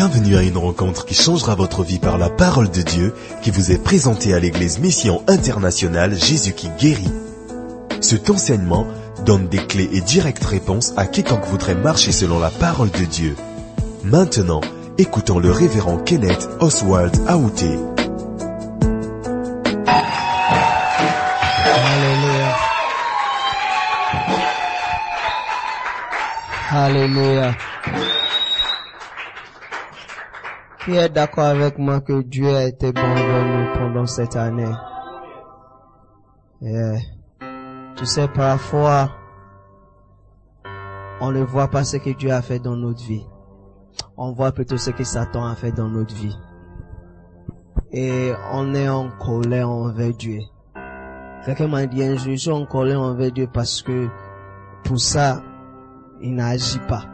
Bienvenue à une rencontre qui changera votre vie par la parole de Dieu qui vous est présentée à l'église Mission Internationale Jésus qui guérit. Cet enseignement donne des clés et directes réponses à quiconque voudrait marcher selon la parole de Dieu. Maintenant, écoutons le révérend Kenneth Oswald Aouté. Alléluia. Alléluia. Qui est d'accord avec moi que Dieu a été bon envers nous pendant cette année? Tu sais, parfois, on ne voit pas ce que Dieu a fait dans notre vie. On voit plutôt ce que Satan a fait dans notre vie. Et on est en colère envers Dieu. Quelqu'un m'a dit un jour, je suis en colère envers Dieu parce que pour ça, il n'agit pas.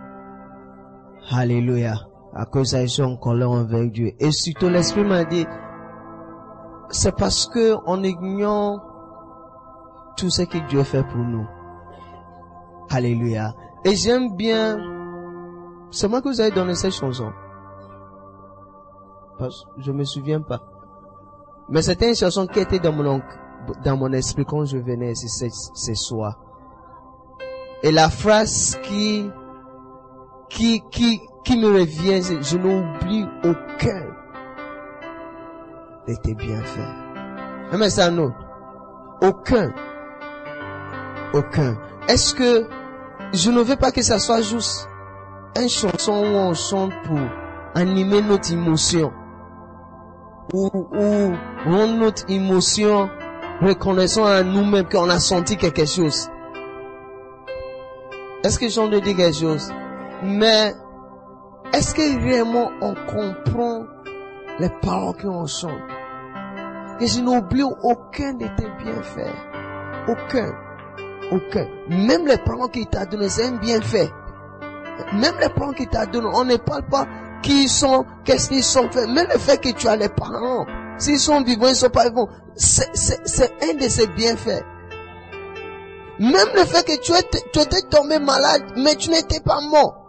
Alléluia. À cause de en colère envers Dieu. Et surtout, l'Esprit m'a dit, c'est parce que on ignore tout ce que Dieu fait pour nous. Alléluia. Et j'aime bien, c'est moi que vous avez donné cette chanson. Parce que je me souviens pas. Mais c'était une chanson qui était dans mon, dans mon esprit quand je venais ici ce soir. Et la phrase qui, qui, qui, qui me revient, je n'oublie aucun de tes bienfaits. Mais c'est un autre. Aucun. Aucun. Est-ce que je ne veux pas que ça soit juste une chanson où on chante pour animer notre émotion? Ou, ou rendre notre émotion reconnaissant à nous-mêmes qu'on a senti quelque chose? Est-ce que j'en ai dit quelque chose? Mais est-ce que vraiment on comprend les paroles qu'on chante? Que je n'oublie aucun de tes bienfaits. Aucun. Aucun. Même les parents qu'il t'a donné, c'est un bienfait. Même les parents qu'il t'a donné, on ne parle pas qui ils sont, qu'est-ce qu'ils sont faits. Même le fait que tu as les parents, s'ils sont vivants, ils sont pas vivants, c'est, un de ces bienfaits. Même le fait que tu étais, tu étais tombé malade, mais tu n'étais pas mort.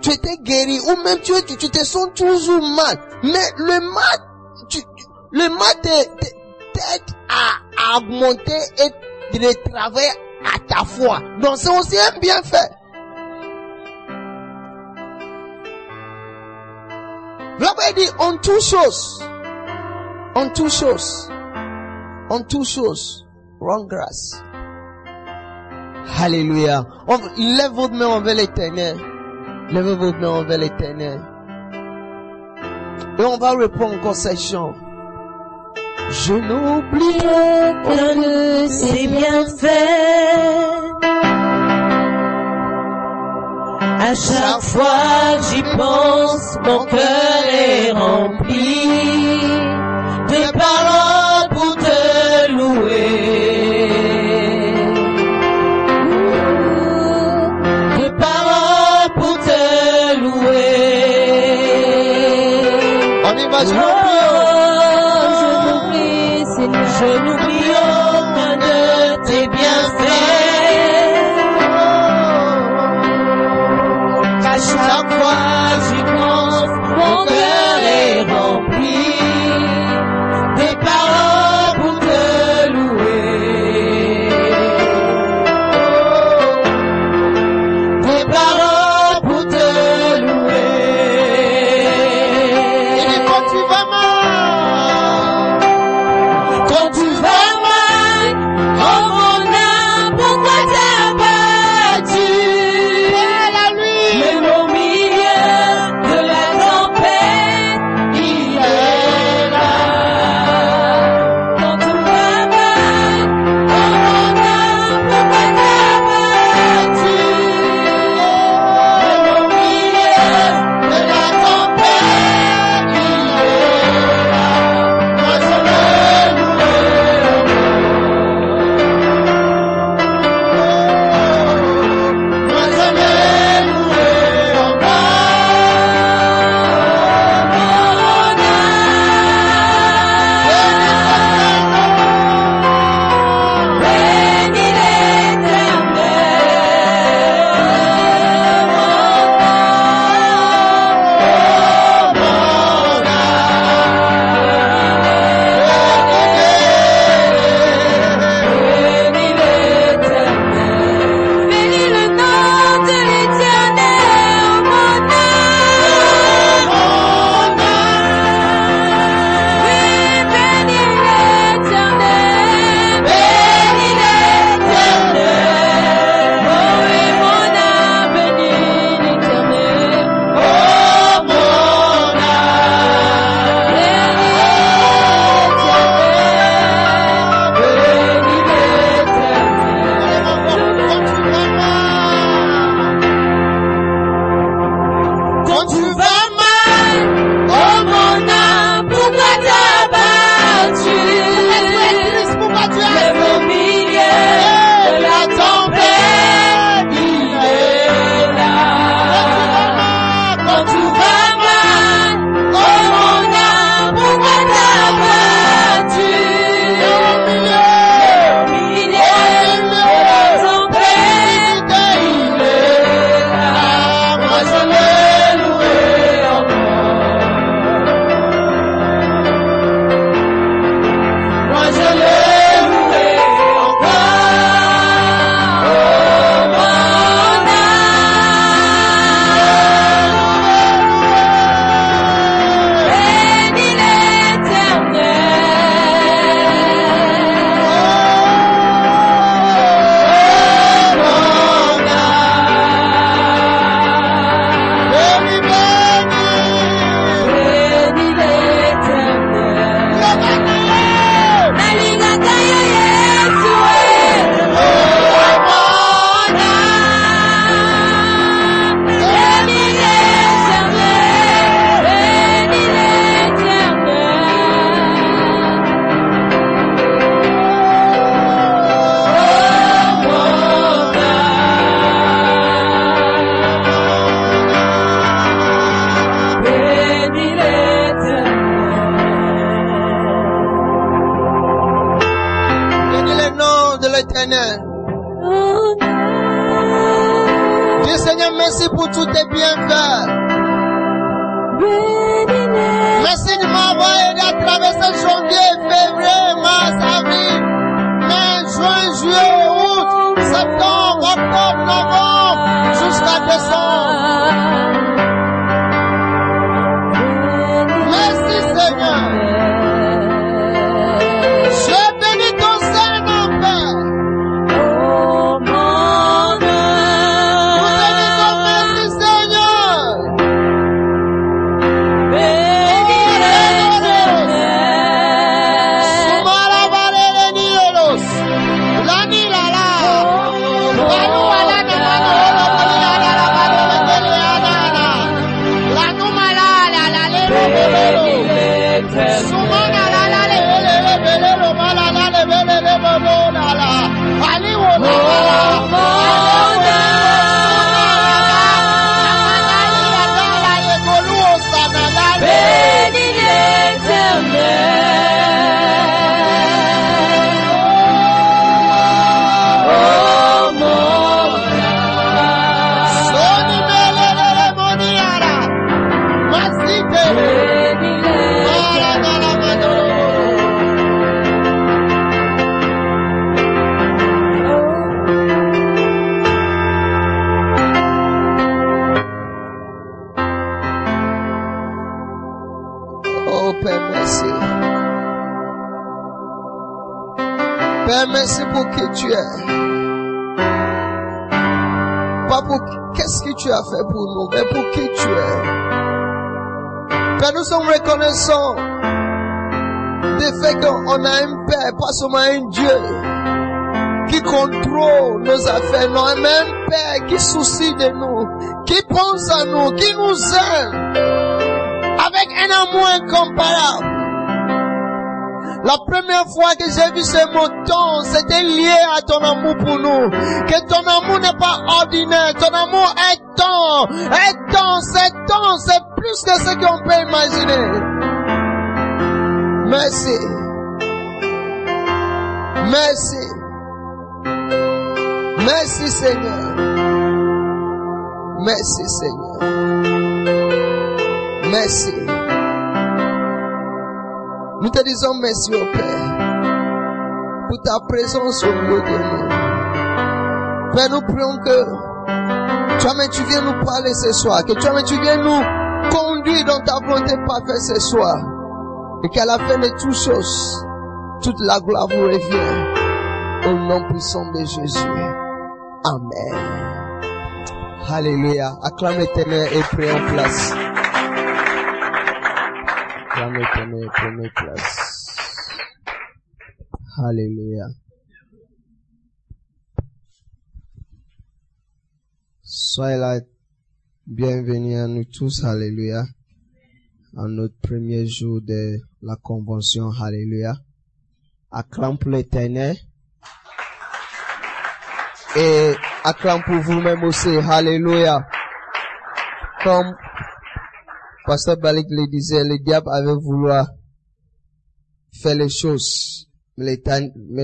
Tu étais guéri, ou même tu, tu, tu te sens toujours mal. Mais le mal, tu, le mal t'aide à, à augmenter et de travailler à ta foi. Donc c'est aussi un bienfait. Rabbi dit en toutes choses, en toutes choses, en toutes choses, rends grâce. Alléluia. Lève votre main envers l'éternel. Lève votre main envers l'éternel. Et on va répondre encore chant. Je n'oublie aucun de ses bienfaits. À chaque fois que j'y pense, mon cœur est rempli de paroles On y blessing fait pour nous, mais pour qui tu es? Père, nous sommes reconnaissants du fait qu'on a un Père, pas seulement un Dieu, qui contrôle nos affaires, non, mais un Père qui soucie de nous, qui pense à nous, qui nous aime avec un amour incomparable. La première fois que j'ai vu ce temps, c'était lié à ton amour pour nous. Que ton amour n'est pas ordinaire, ton amour est temps, est temps, c'est temps, c'est plus que ce qu'on peut imaginer. Merci. Merci. Merci Seigneur. Merci Seigneur. Merci. Nous te disons merci au Père pour ta présence au milieu de nous. Père, nous prions que toi-même tu viens nous parler ce soir, que toi-même tu viens nous conduire dans ta volonté parfaite ce soir. Et qu'à la fin de toutes choses, toute la gloire vous revient au nom puissant de Jésus. Amen. Alléluia. Acclame l'éternel et prions en place. Acclame l'éternel et prions en place. Alléluia. Soyez là, bienvenue à nous tous, Alléluia, à notre premier jour de la convention, Alléluia. Acclame pour l'éternel. Et acclame pour vous-même aussi, Alléluia. Comme Pasteur Balik le disait, le diable avait voulu faire les choses, mais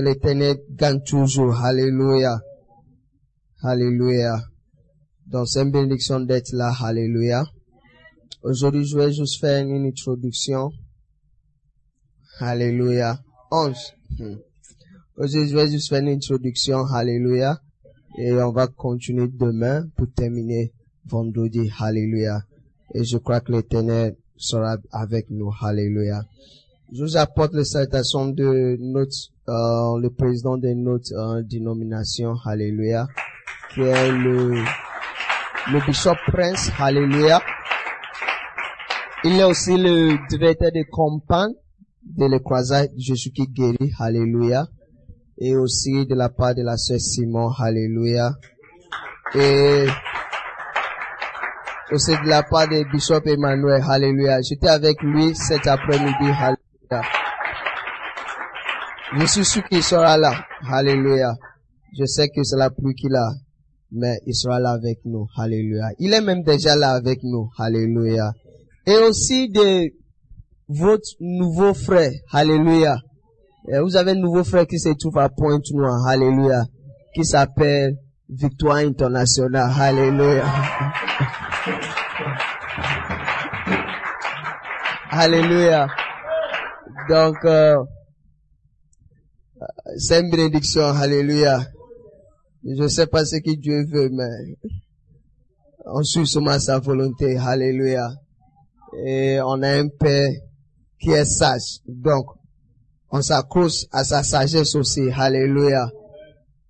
l'éternel gagne toujours, Alléluia. Alléluia. Donc c'est une bénédiction d'être là, Alléluia. Aujourd'hui, je vais juste faire une introduction. Alléluia. 11. Hmm. Aujourd'hui, je vais juste faire une introduction. Alléluia. Et on va continuer demain pour terminer vendredi. Alléluia. Et je crois que l'éternel sera avec nous. Alléluia. Je vous apporte les salutations de notre, euh, le président de notre euh, dénomination. Alléluia. Qui est le, le bishop Prince. Alléluia. Il est aussi le directeur de campagne de la croisade Jésus qui guérit. Alléluia. Et aussi de la part de la sœur Simon. Alléluia. Et aussi de la part de Bishop Emmanuel. Alléluia. J'étais avec lui cet après-midi. Alléluia. Je suis sûr sera là. Alléluia. Je sais que c'est la pluie qu'il a, mais il sera là avec nous. Alléluia. Il est même déjà là avec nous. Alléluia. Et aussi de votre nouveau frère. Alléluia. Et vous avez un nouveau frère qui se trouve à Pointe-Noire. Alléluia. Qui s'appelle Victoire internationale. Alléluia. Alléluia. Donc, euh, c'est une bénédiction. Alléluia. Je ne sais pas ce que Dieu veut, mais on suit seulement sa volonté. Alléluia. Et on a un Père qui est sage. Donc, on s'accroche à sa sagesse aussi. Alléluia.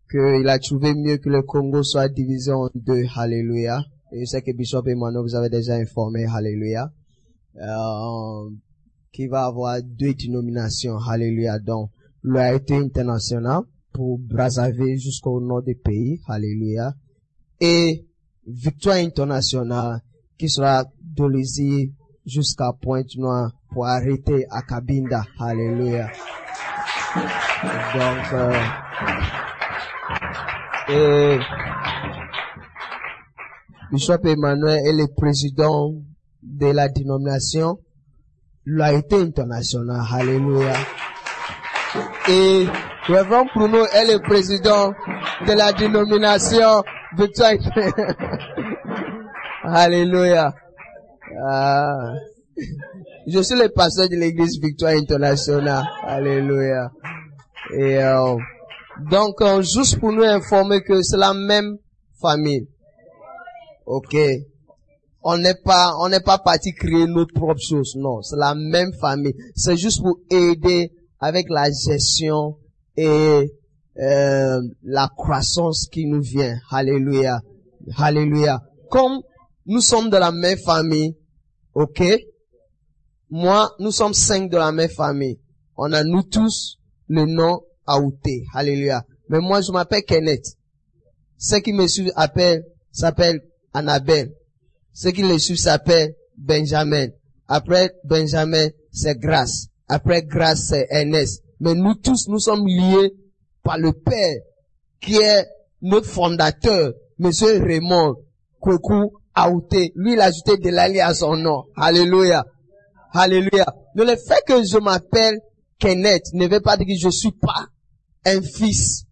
Qu'il a trouvé mieux que le Congo soit divisé en deux. Alléluia. Et je sais que Bishop Emmanuel vous avez déjà informé. Alléluia. Euh, qui va avoir deux dénominations. Alléluia. Donc, loyauté internationale pour Brazzaville jusqu'au nord du pays. Alléluia. Et victoire internationale qui sera de jusqu'à Pointe-Noire pour arrêter à Cabinda. Alléluia. Donc, euh, et Bishop Emmanuel est le président de la dénomination Loyauté internationale. Alléluia. Et Reverend Bruno est le président de la dénomination Victoire. Alléluia. Ah. Je suis le pasteur de l'église Victoire Internationale. Alléluia. Et euh, donc, euh, juste pour nous informer que c'est la même famille. Ok. On n'est pas, on n'est pas parti créer notre propre chose. Non, c'est la même famille. C'est juste pour aider avec la gestion et euh, la croissance qui nous vient. Alléluia. Alléluia. Comme nous sommes de la même famille, ok? Moi, nous sommes cinq de la même famille. On a nous tous le nom Aouté. Alléluia. Mais moi, je m'appelle Kenneth. Ceux qui me suivent appellent, s'appellent Annabelle. Ceux qui le suivent s'appellent Benjamin. Après Benjamin, c'est Grâce. Après Grâce, c'est Ernest. Mais nous tous, nous sommes liés par le Père, qui est notre fondateur, Monsieur Raymond Kweku Aouté. Lui, il a ajouté de l'allié à son nom. Alléluia. Alléluia. Mais le fait que je m'appelle Kenneth ne veut pas dire que je suis pas un fils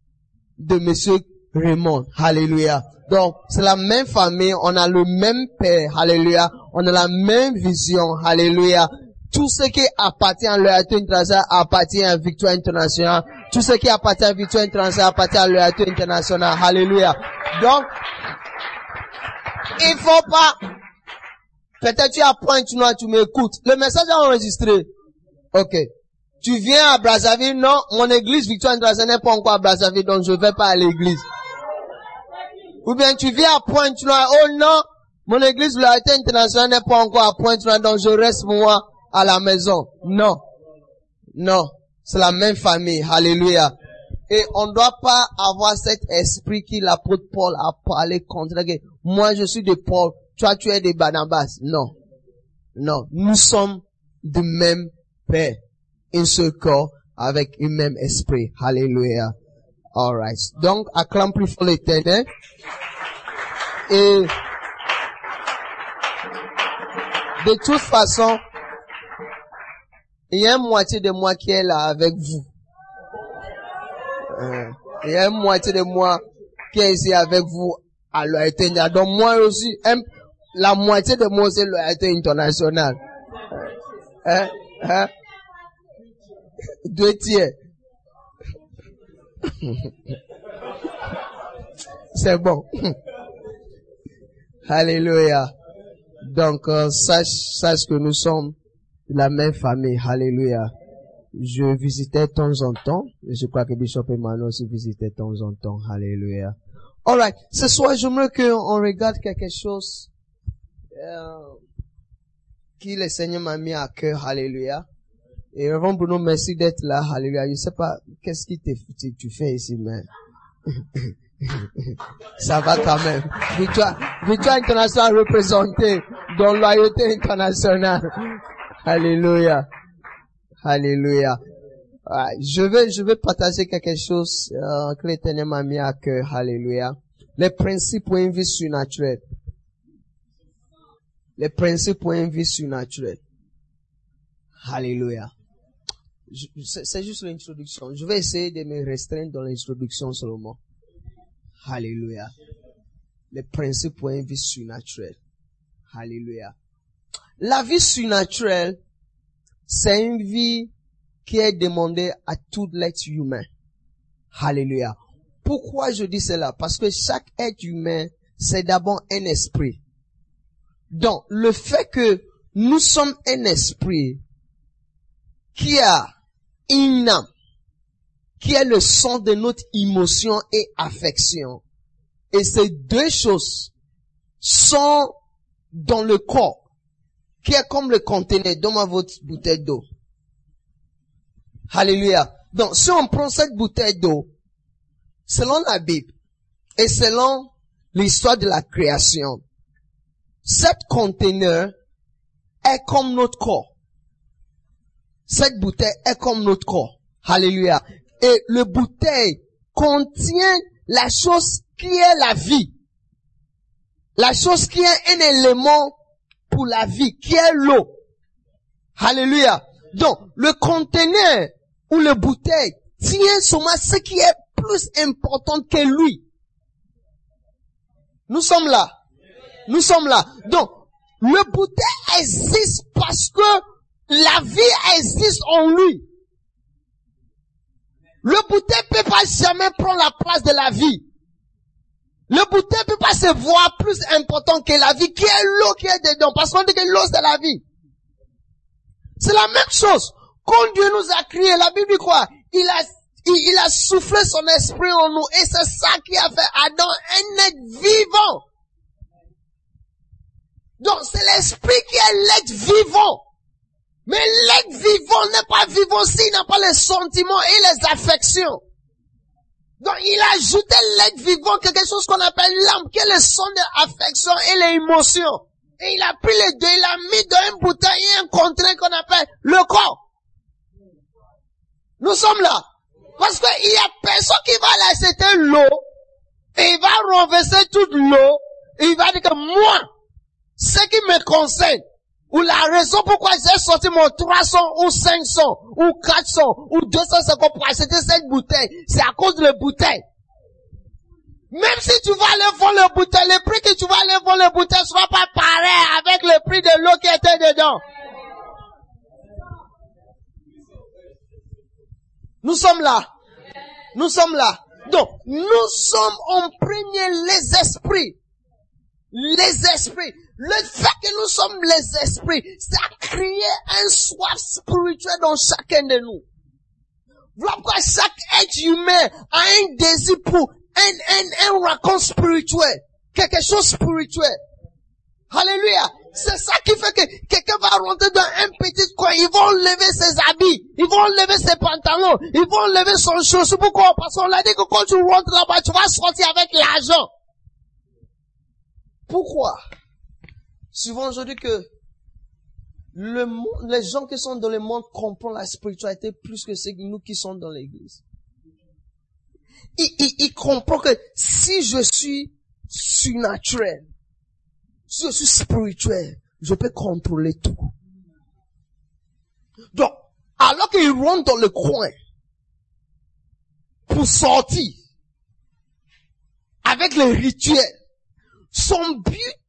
de Monsieur Raymond. Alléluia. Donc, c'est la même famille, on a le même père. Alléluia. On a la même vision. Alléluia. Tout ce qui appartient à l'Oyato International appartient à Victoire International. Tout ce qui appartient à Victoire International appartient à l'Oyato International. Alléluia. Donc, il faut pas, peut-être tu apprends, tu, tu m'écoutes. Le message est enregistré. Ok. Tu viens à Brazzaville, non, mon église Victoire International n'est pas encore à Brazzaville, donc je vais pas à l'église. Ou bien tu viens à Pointe-Noire, oh non, mon église Loyauté Internationale n'est pas encore à Pointe-Noire, donc je reste moi à la maison. Non. Non. C'est la même famille. Alléluia. Et on ne doit pas avoir cet esprit qui l'apôtre Paul a parlé contre. Moi, je suis de Paul. Toi, tu es de Barnabas. Non. Non. Nous sommes du même Père. Un seul corps avec un même esprit. Alléluia. Alright. Donc, acclame plus fort l'éternel. Et, de toute façon, il y a une moitié de moi qui est là avec vous. Euh, il y a une moitié de moi qui est ici avec vous à l'OIT. Donc moi aussi, la moitié de moi c'est l'OIT international. Hein? Hein? Deux tiers. c'est bon. Alléluia. Donc, euh, sache, sache que nous sommes la même famille. Alléluia. Je visitais de temps en temps. Je crois que Bishop Emmanuel aussi visitait de temps en temps. Alléluia. Alright. Ce soir, j'aimerais qu'on regarde quelque chose euh, qui le Seigneur m'a mis à cœur. Alléluia. Et avant Bruno, merci d'être là. Alléluia. Je sais pas qu'est-ce que tu, tu fais ici, mais ça va quand même. Victoire, victoire internationale représentée dans loyauté internationale. Alléluia. Alléluia. Je vais, je vais partager quelque chose euh, que l'Éternel m'a mis à cœur. Alléluia. Les principes pour une vie surnaturelle. Les principes pour une vie surnaturelle. Alléluia. C'est juste l'introduction. Je vais essayer de me restreindre dans l'introduction seulement. Alléluia. Les principes pour une vie surnaturelle. Alléluia. La vie surnaturelle, c'est une vie qui est demandée à tout l'être humain. Alléluia. Pourquoi je dis cela? Parce que chaque être humain, c'est d'abord un esprit. Donc, le fait que nous sommes un esprit qui a âme, qui est le son de notre émotion et affection, et ces deux choses sont dans le corps, qui est comme le conteneur. Donne-moi votre bouteille d'eau. Alléluia. Donc, si on prend cette bouteille d'eau, selon la Bible et selon l'histoire de la création, cette conteneur est comme notre corps. Cette bouteille est comme notre corps. Alléluia. Et le bouteille contient la chose qui est la vie. La chose qui est un élément pour la vie, qui est l'eau. Alléluia. Donc, le conteneur ou le bouteille tient seulement ce qui est plus important que lui. Nous sommes là. Nous sommes là. Donc, le bouteille existe parce que la vie existe en lui. Le bouteille peut pas jamais prendre la place de la vie. Le bouteille peut pas se voir plus important que la vie, qui est l'eau qui est dedans, parce qu'on dit que l'eau c'est la vie. C'est la même chose. Quand Dieu nous a créé, la Bible dit quoi? Il a, il a soufflé son esprit en nous, et c'est ça qui a fait Adam un être vivant. Donc c'est l'esprit qui est l'être vivant. Mais l'être vivant n'est pas vivant s'il n'a pas les sentiments et les affections. Donc il a ajouté l'être vivant quelque chose qu'on appelle l'âme, qui est le son de l'affection et les émotions. Et il a pris les deux, il a mis dans une bouteille et un contraint qu'on appelle le corps. Nous sommes là. Parce qu'il y a personne qui va laisser l'eau et il va renverser toute l'eau et il va dire que moi, ce qui me concerne, ou la raison pourquoi j'ai sorti mon 300 ou 500 ou 400 ou 250 pour acheter cette bouteille, c'est à cause de la bouteille. Même si tu vas aller vendre la bouteille, le prix que tu vas aller vendre la bouteille ne sera pas pareil avec le prix de l'eau qui était dedans. Nous sommes là. Nous sommes là. Donc, nous sommes en premier les esprits. Les esprits. Le fait que nous sommes les esprits, ça a créé un soif spirituel dans chacun de nous. Voilà pourquoi chaque être humain a un désir pour un, un, un raconte spirituel. Quelque chose spirituel. Alléluia. C'est ça qui fait que quelqu'un va rentrer dans un petit coin, ils vont lever ses habits, ils vont lever ses pantalons, ils vont lever son chaussure. Pourquoi? Parce qu'on l'a dit que quand tu rentres là-bas, tu vas sortir avec l'argent. Pourquoi? Souvent je dis que le les gens qui sont dans le monde comprennent la spiritualité plus que ceux nous qui sont dans l'église. Ils, ils, ils comprennent que si je suis surnaturel, si je suis spirituel, je peux contrôler tout. Donc, alors qu'il rentre dans le coin pour sortir avec le rituel, son but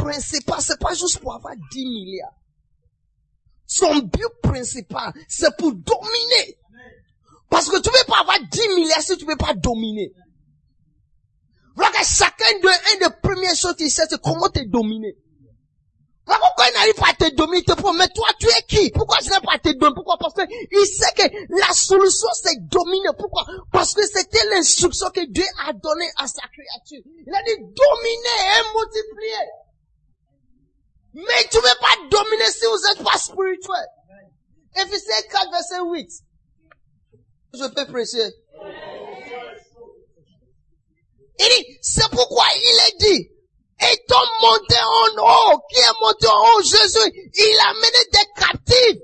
principal, c'est pas juste pour avoir 10 milliards. Son but principal, c'est pour dominer. Parce que tu ne peux pas avoir 10 milliards si tu ne peux pas dominer. Voilà chacun de, un des premières choses qu'il sait, c'est comment te dominer. Voilà pourquoi il n'arrive pas à te dominer, te mais toi, tu es qui? Pourquoi je n'ai pas à te dominer? Pourquoi? Parce que il sait que la solution, c'est dominer. Pourquoi? Parce que c'était l'instruction que Dieu a donnée à sa créature. Il a dit dominer et multiplier. Mais tu ne peux pas dominer si vous n'êtes pas spirituel. Ephésiens 4, verset 8. Je peux prêcher. Il dit, c'est pourquoi il est dit, étant monté en haut, qui est monté en haut, Jésus, il a mené des captifs.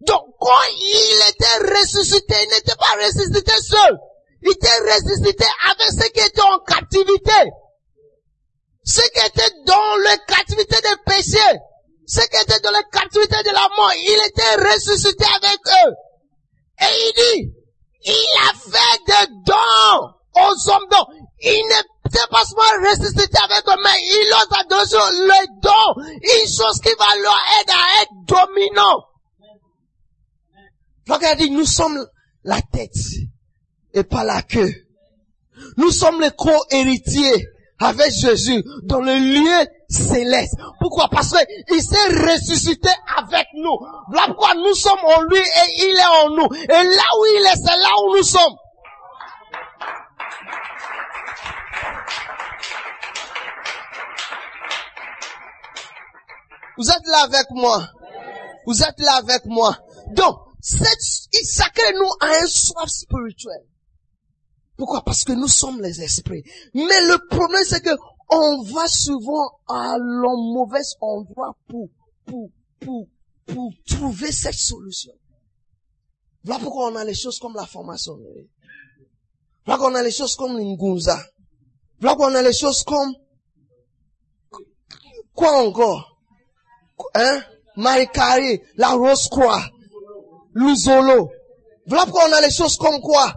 Donc, quand il était ressuscité, il n'était pas ressuscité seul. Il était ressuscité avec ceux qui étaient en captivité. Ceux qui étaient dans la captivité des péchés. Ceux qui étaient dans la captivité de la mort. Il était ressuscité avec eux. Et il dit, il a fait des dons aux hommes. Donc, il n'est pas seulement ressuscité avec eux, mais il leur a donné le don, une chose qui va leur aider à être dominant. Regardez, nous sommes la tête et pas la queue. Nous sommes les co-héritiers avec Jésus dans le lieu céleste. Pourquoi? Parce qu'il s'est ressuscité avec nous. Voilà pourquoi nous sommes en lui et il est en nous. Et là où il est, c'est là où nous sommes. Vous êtes là avec moi. Vous êtes là avec moi. Donc, chacun de nous a un soif spirituel. Pourquoi? Parce que nous sommes les esprits. Mais le problème, c'est que on va souvent à l'en mauvais endroit pour, pour, pour, pour trouver cette solution. Voilà pourquoi on a les choses comme la formation. Voilà pourquoi on a les choses comme l'Ingunza. Voilà pourquoi on a les choses comme, quoi encore? Hein? Marie-Carré, la Rose-Croix, l'Uzolo. Voilà pourquoi on a les choses comme quoi?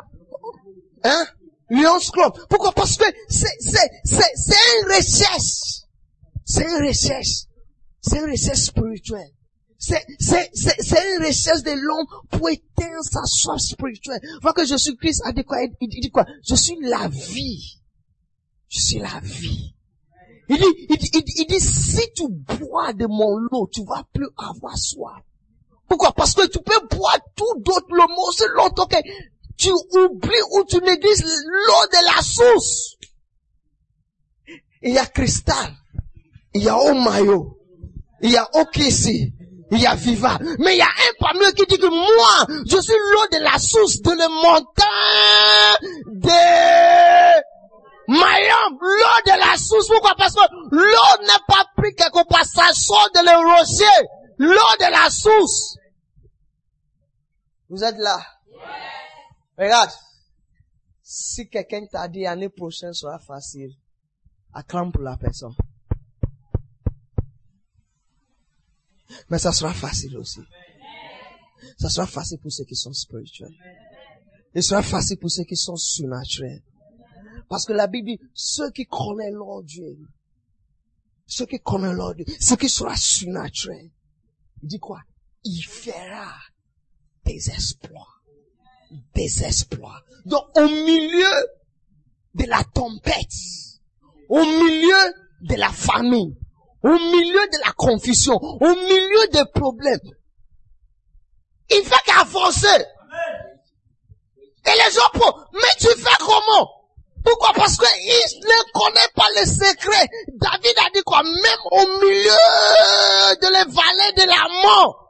Hein? Lions Club. Pourquoi? Parce que c'est, c'est, c'est, c'est une recherche. C'est une recherche. C'est une recherche spirituelle. C'est, c'est, c'est, c'est une recherche de l'homme pour éteindre sa soif spirituelle. Voilà que Jésus-Christ a dit quoi? Il dit quoi? Je suis la vie. Je suis la vie. Il dit, il dit, il dit, si tu bois de mon lot, tu vas plus avoir soif. Pourquoi? Parce que tu peux boire tout d'autre le mot, c'est longtemps que tu oublies ou tu négliges l'eau de la source. Il y a cristal, il y a Omayo, il y a Okesi, il y a Viva. Mais il y a un parmi eux qui dit que moi, je suis l'eau de la source de la montagne de Mayam, l'eau de la source. Pourquoi? Parce que l'eau n'est pas pris quelque part, ça sort de le rocher. L'eau de la source. Vous êtes là? Regarde. Si quelqu'un t'a dit l'année prochaine sera facile, acclame pour la personne. Mais ça sera facile aussi. Ça sera facile pour ceux qui sont spirituels. Il sera facile pour ceux qui sont surnaturels. Parce que la Bible dit, ceux qui connaissent leur Dieu, ceux qui connaissent leur Dieu, ceux qui seront surnaturels, il dit quoi? Il fera des exploits. Des exploits. Donc, au milieu de la tempête, au milieu de la famine, au milieu de la confusion, au milieu des problèmes, il fait qu'avancer. Et les gens, mais tu fais comment? Pourquoi? Parce qu'il ne connaît pas les secrets. David a dit quoi? Même au milieu de les vallées de la mort.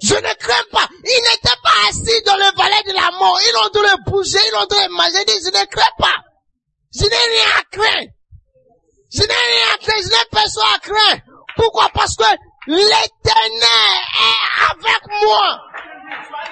Je ne crains pas. Il n'était pas assis dans le vallée de la mort. Ils ont dû le bouger, ils ont dû le manger. Je ne crains pas. Je n'ai rien à craindre. Je n'ai rien à craindre. Je n'ai personne à craindre. Pourquoi? Parce que l'éternel est avec moi.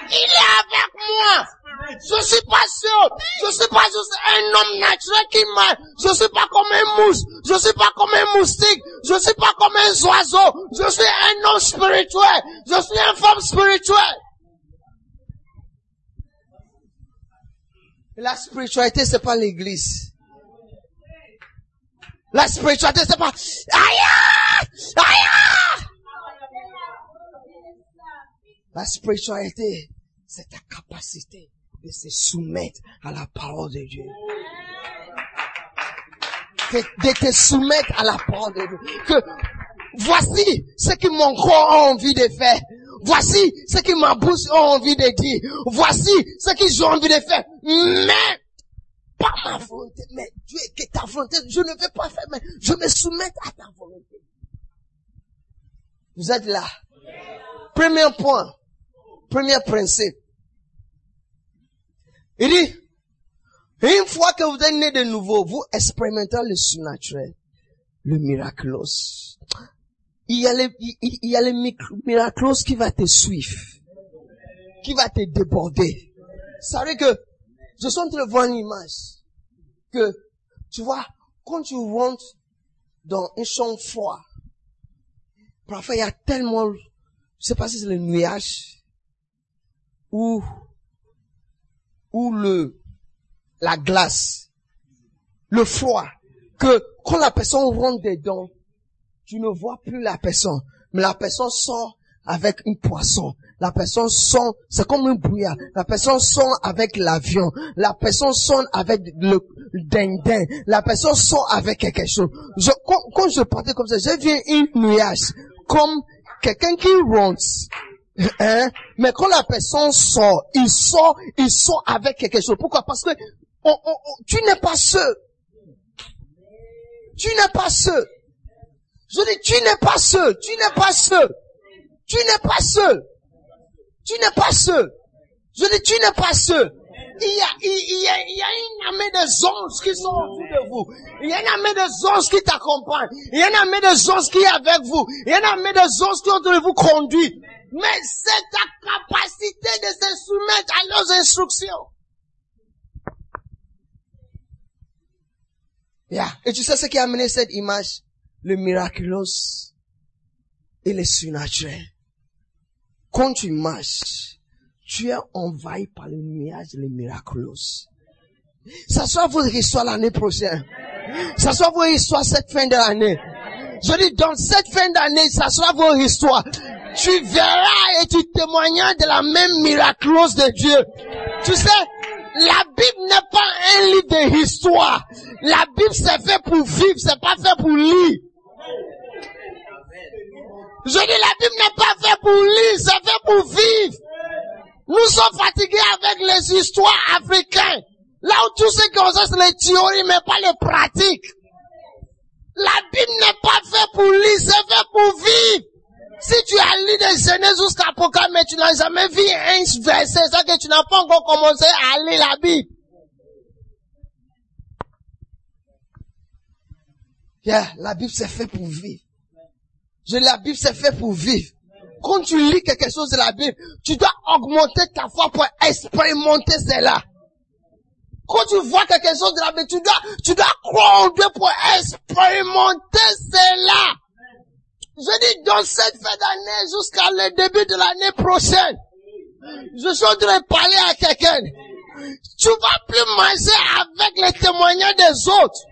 Il est avec moi. Je suis pas sûr. Je suis pas juste un homme naturel qui meurt. Je suis pas comme un mouche. Je suis pas comme un moustique. Je suis pas comme un oiseau. Je suis un homme spirituel. Je suis une femme spirituelle. La spiritualité, c'est pas l'église. La spiritualité, c'est pas, aïe, aïe. La spiritualité, c'est ta capacité de se soumettre à la parole de Dieu. De, te soumettre à la parole de Dieu. Que voici ce que mon corps a envie de faire. Voici ce que ma bouche a envie de dire. Voici ce que j'ai envie de faire. Mais, pas ma volonté, mais Dieu, que ta volonté, je ne vais pas faire, mais je me soumets à ta volonté. Vous êtes là. Premier point. Premier principe. Il dit, une fois que vous êtes né de nouveau, vous expérimentez le surnaturel, le miraculeux. Il y a le, il, qui va te suivre, qui va te déborder. Ça veut dire que, je suis en train de une image, que, tu vois, quand tu rentres dans une chambre froide, parfois il y a tellement, je sais pas si c'est le nuage, ou ou le, la glace. le froid, que quand la personne rentre dedans, tu ne vois plus la personne, mais la personne sort avec une poisson. La personne sort, c'est comme un brouillard. La personne sort avec l'avion. La personne sort avec le dindin. La personne sort avec quelque chose. Quand je partais comme ça, j'ai vu une nuage comme quelqu'un qui rentre. Hein? Mais quand la personne sort, il sort, il sort avec quelque chose. Pourquoi? Parce que tu n'es pas seul. Tu n'es pas seul. Je dis, tu n'es pas seul. Tu n'es pas seul. Tu n'es pas seul. Tu n'es pas seul. Je dis, tu n'es pas seul. Il y a, il, y a, il y a une armée de anges qui sont autour de vous. Il y a une armée de anges qui t'accompagnent. Il y a une armée de anges qui est avec vous. Il y a une armée de anges qui ont de vous conduire. Mais c'est ta capacité de se soumettre à leurs instructions. Yeah. Et tu sais ce qui a amené cette image? Le miraculeux et le surnaturel. Quand tu marches, tu es envahi par le nuage et le miraculeux. Ça sera votre histoire l'année prochaine. Ça sera votre histoire cette fin de l'année. Je dis, dans cette fin d'année, ça sera votre histoire. Tu verras et tu témoigneras de la même miraculeuse de Dieu. Tu sais, la Bible n'est pas un livre d'histoire. La Bible c'est fait pour vivre, c'est pas fait pour lire. Je dis, la Bible n'est pas fait pour lire, c'est fait pour vivre. Nous sommes fatigués avec les histoires africaines. Là où tout ce qu'on sait, c'est les théories, mais pas les pratiques. La Bible n'est pas fait pour lire, c'est fait pour vivre. Si tu as lu de Genèse jusqu'à Apocalypse, mais tu n'as jamais vu un verset, c'est que tu n'as pas encore commencé à lire la Bible. Yeah, la Bible c'est fait pour vivre. Je la Bible c'est fait pour vivre. Quand tu lis quelque chose de la Bible, tu dois augmenter ta foi pour expérimenter cela. Quand tu vois quelque chose de la Bible, tu dois, tu dois croire en Dieu pour expérimenter cela. Je dis, dans cette fin d'année jusqu'à le début de l'année prochaine, je suis parler à quelqu'un. Tu vas plus marcher avec les témoignages des autres.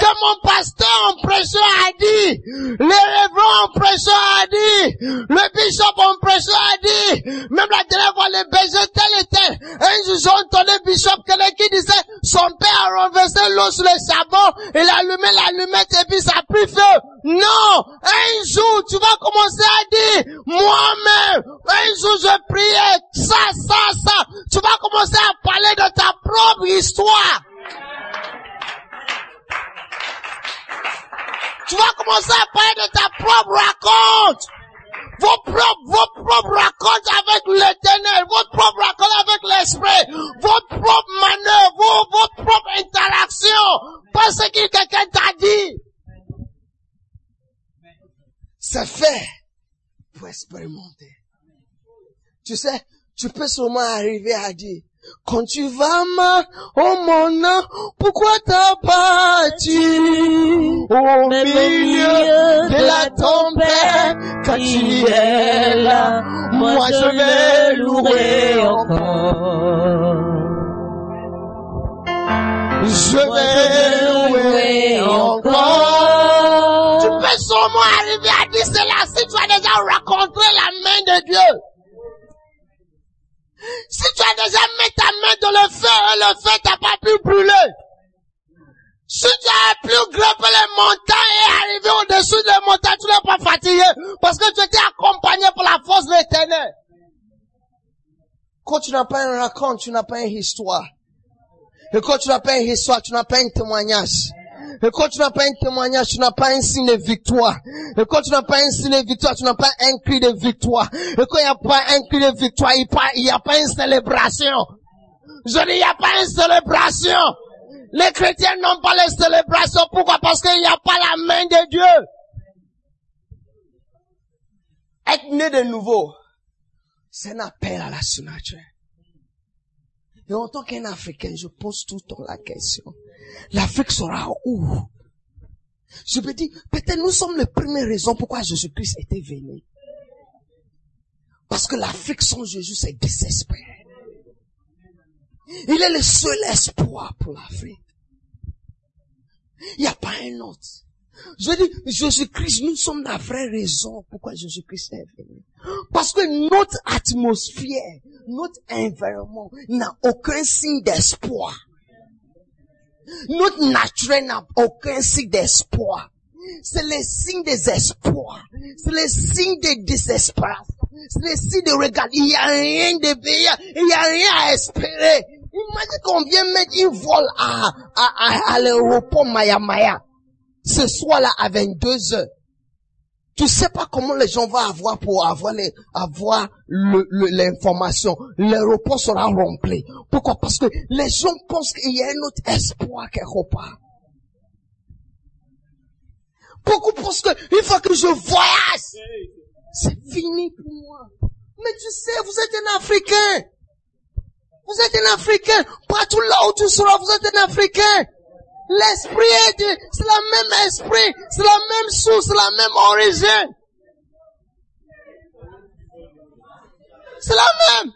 Comme mon pasteur en prêchant a dit, révérend en prêchant a dit, le bishop en prêchant a dit, même la dernière fois le berger tel et tel. Un jour j'ai entendu bishop quelqu'un qui disait, son père a renversé l'eau sur le charbon, il a allumé l'allumette et puis ça a pris feu. Non! Un jour tu vas commencer à dire, moi-même, un jour je priais, ça, ça, ça. Tu vas commencer à parler de ta propre histoire. Tu vas commencer à parler de ta propre raconte. Vos propres, vos propres racontes avec l'éternel, votre propre raconte avec l'esprit, votre propre manœuvre, vos, votre propre interaction, pas ce que quelqu'un t'a dit. C'est fait pour expérimenter. Tu sais, tu peux seulement arriver à dire, quand tu vas mal, oh mon âme, pourquoi t'as parti au milieu de la tempête quand tu es là? Moi je vais louer encore. Je vais louer encore. Tu peux seulement arriver à dire cela si tu as déjà rencontré la main de Dieu. Si tu as déjà mis ta main dans le feu et le feu t'a pas pu brûler. Si tu as pu grimper les montagnes et arriver au-dessus des montagnes, tu n'es pas fatigué parce que tu étais accompagné par la force de l'éternel. Quand tu n'as pas un raconte, tu n'as pas une histoire. Et quand tu n'as pas une histoire, tu n'as pas un témoignage. Et quand tu n'as pas un témoignage, tu n'as pas un signe de victoire? Et quand tu n'as pas un signe de victoire, tu n'as pas un cri de victoire? Et quand il n'y a pas un cri de victoire, il n'y a pas une célébration. Je dis, il n'y a pas une célébration. Les chrétiens n'ont pas les célébrations. Pourquoi? Parce qu'il n'y a pas la main de Dieu. Être né de nouveau, c'est un appel à la surnaturelle. Et en tant qu'un Africain, je pose tout le temps la question. L'Afrique sera où? Je me dis, peut-être nous sommes les premières raisons pourquoi Jésus-Christ était venu. Parce que l'Afrique sans Jésus, c'est désespéré. Il est le seul espoir pour l'Afrique. Il n'y a pas un autre. Je dis, Jésus-Christ, nous sommes la vraie raison pourquoi Jésus-Christ est venu. Parce que notre atmosphère, notre environnement n'a aucun signe d'espoir. Notre naturel n'a aucun signe d'espoir. C'est le signe des espoirs. C'est le signe des désespoirs. C'est le signe de regarder. Il n'y a rien de il n'y a rien à espérer. Imagine qu'on vient mettre une vol à, à, à, l'aéroport Maya Maya. Ce soir-là à 22 heures. Tu sais pas comment les gens vont avoir pour avoir les, avoir l'information. L'aéroport sera rempli. Pourquoi? Parce que les gens pensent qu'il y a un autre espoir quelque part. Pourquoi? Parce que une fois que je voyage, c'est fini pour moi. Mais tu sais, vous êtes un Africain. Vous êtes un Africain. Partout là où tu seras, vous êtes un Africain. L'esprit est, c'est la même esprit, c'est la même source, c'est la même origine. C'est la même.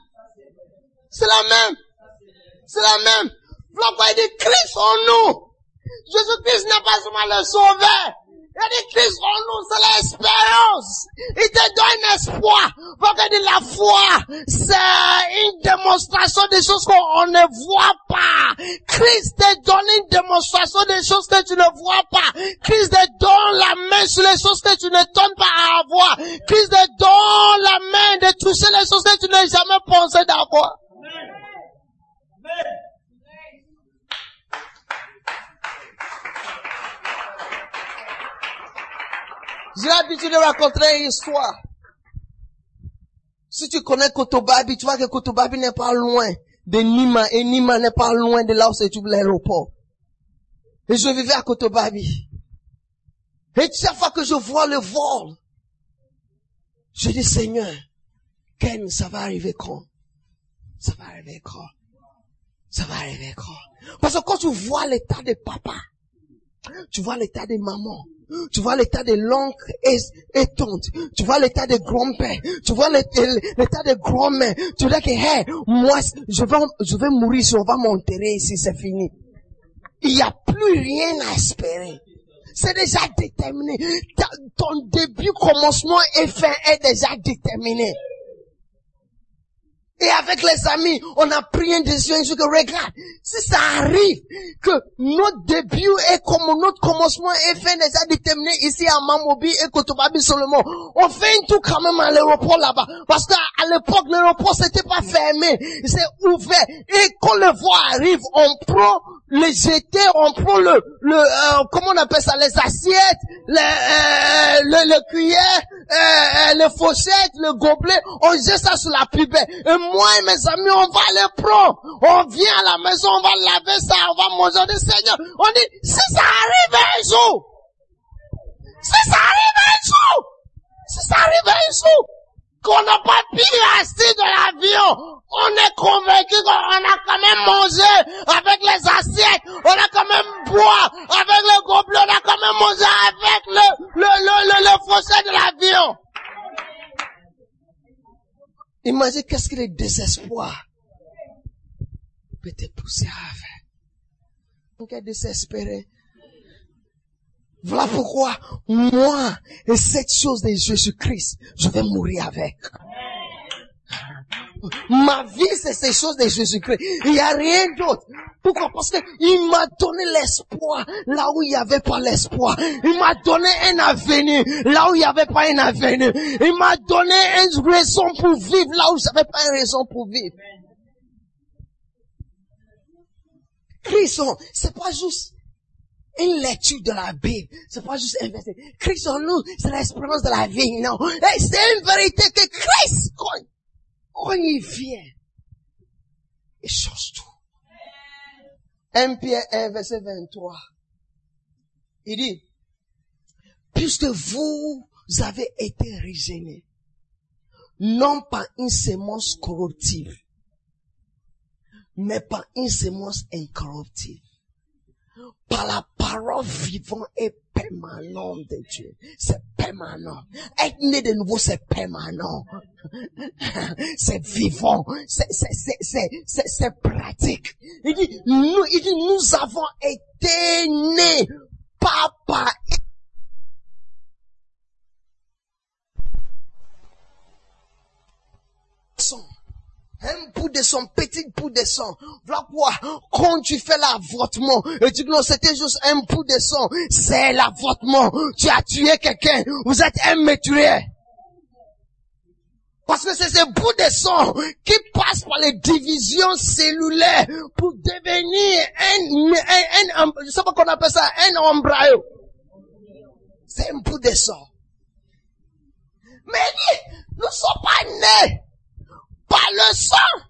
C'est la même. C'est la même. Voilà il dit Christ en nous. Jésus-Christ n'est pas seulement le sauveur. Dit Christ en nous, c'est l'espérance. Il te donne espoir. Parce que la foi, c'est une démonstration des choses qu'on ne voit pas. Christ te donne une démonstration des choses que tu ne vois pas. Christ te donne la main sur les choses que tu ne donnes pas à avoir. Christ te donne la main de toucher les choses que tu n'as jamais pensé d'avoir. J'ai l'habitude de raconter une histoire. Si tu connais Kotobabi, tu vois que Kotobabi n'est pas loin de Nima et Nima n'est pas loin de là où se trouve l'aéroport. Et je vivais à Kotobabi. Et chaque fois que je vois le vol, je dis Seigneur, Ken, ça va arriver quand? Ça va arriver quand? Ça va arriver quand? Parce que quand tu vois l'état de papa, tu vois l'état de maman, tu vois l'état de l'oncle et, et. Tu vois l'état de grand-père. Tu vois l'état de grand-mère. Tu dis que, hey, moi, je vais, je vais mourir on va m'enterrer ici, c'est fini. Il n'y a plus rien à espérer. C'est déjà déterminé. Ton début, commencement et fin est déjà déterminé. Et avec les amis, on a pris une décision, je que regarde, si ça arrive, que notre début est comme notre commencement est fait déjà déterminé ici à Mamobi et Kotobabi seulement, on fait un tour quand même à l'aéroport là-bas. Parce qu'à l'époque, l'aéroport c'était pas fermé, c'est ouvert. Et quand le voie arrive, on prend les jeter, on prend le, le euh, comment on appelle ça, les assiettes, les, euh, le, cuillère, euh, les fourchettes, le gobelet, on jette ça sur la poubelle. Et moi et mes amis, on va les prendre. On vient à la maison, on va laver ça, on va manger. Dit, Seigneur, on dit, si ça arrive un jour, si ça arrive un jour, si ça arrive un jour, qu'on n'a pas pu rester dans l'avion, on est convaincu qu'on a quand même mangé avec les assiettes, on a quand même boit avec le gobelet, on a quand même mangé avec le, le, le, le, fossé de l'avion. Imagine qu'est-ce que le désespoir peut te pousser à faire. Donc, désespéré. Voilà pourquoi, moi, et cette chose de Jésus-Christ, je vais mourir avec. Ma vie, c'est ces choses de Jésus-Christ. Il n'y a rien d'autre. Pourquoi? Parce qu'il m'a donné l'espoir là où il n'y avait pas l'espoir. Il m'a donné un avenir là où il n'y avait pas un avenir. Il m'a donné une raison pour vivre là où je n'avais pas une raison pour vivre. Christ, c'est pas juste une lecture de la Bible. C'est pas juste un verset. Christ en nous, c'est l'expérience de la vie, non? C'est une vérité que Christ, quand il vient, il change tout. 1 Pierre 1, verset 23. Il dit, puisque vous avez été régénérés, non pas une sémence corruptive, mais pas une sémence incorruptive, par la parole vivante et permanente de Dieu. C'est permanent. Être né de nouveau, c'est permanent. c'est vivant. C'est, pratique. Il dit, nous, il dit, nous avons été nés pas par. Un bout de sang, petit bout de sang. Voilà quoi, quand tu fais l'avortement, et tu dis non, c'était juste un bout de sang, c'est l'avortement. Tu as tué quelqu'un, vous êtes un meurtrier. Parce que c'est ce bout de sang qui passe par les divisions cellulaires pour devenir un, un, un, je sais pas qu'on appelle ça, un embryo. C'est un bout de sang. Mais nous ne sommes pas nés par le sang.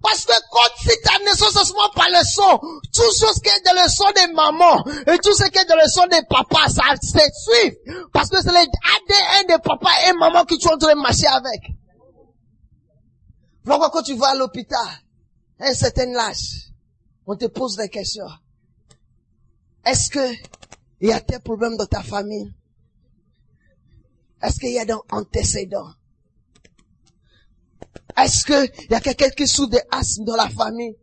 Parce que quand c'est ta naissance, seulement par le sang, tout ce qui est dans le sang des mamans et tout ce qui est dans le sang des papas, ça se suit. Parce que c'est l'ADN des papas et maman qui sont en train de marcher avec. Pourquoi quand tu vas à l'hôpital, à un certain âge, on te pose des questions. Est-ce que il y a tes problèmes dans ta famille? Est-ce qu'il y a des antécédents? Est-ce qu'il y a quelqu'un qui souffre d'asthme dans la famille?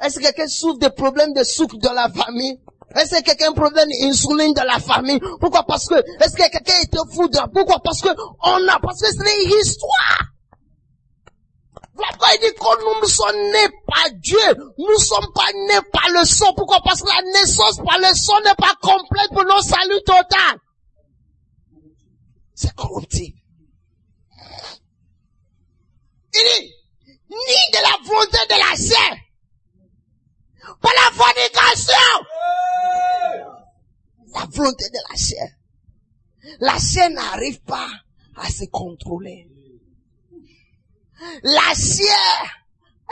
Est-ce que quelqu'un souffre de problèmes de sucre dans la famille? Est-ce que quelqu'un a un problème d'insuline dans la famille? Pourquoi? Parce que, est-ce que quelqu'un était fou pourquoi? Parce que, on a, parce que c'est une histoire. Pourquoi il dit que nous ne sommes nés par Dieu. Nous ne sommes pas nés par le sang. Pourquoi? Parce que la naissance par le sang n'est pas complète pour nos saluts total. C'est corruptible. Il dit, ni de la volonté de la chair, pas la fornication. La volonté de la chair. La chair n'arrive pas à se contrôler. La chair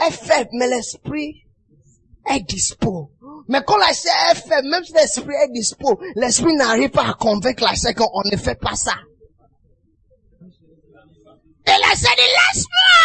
est faible, mais l'esprit est dispo. Mais quand la chair est faible, même si l'esprit est dispo, l'esprit n'arrive pas à convaincre la chair qu'on ne fait pas ça. Et la chair dit, laisse-moi!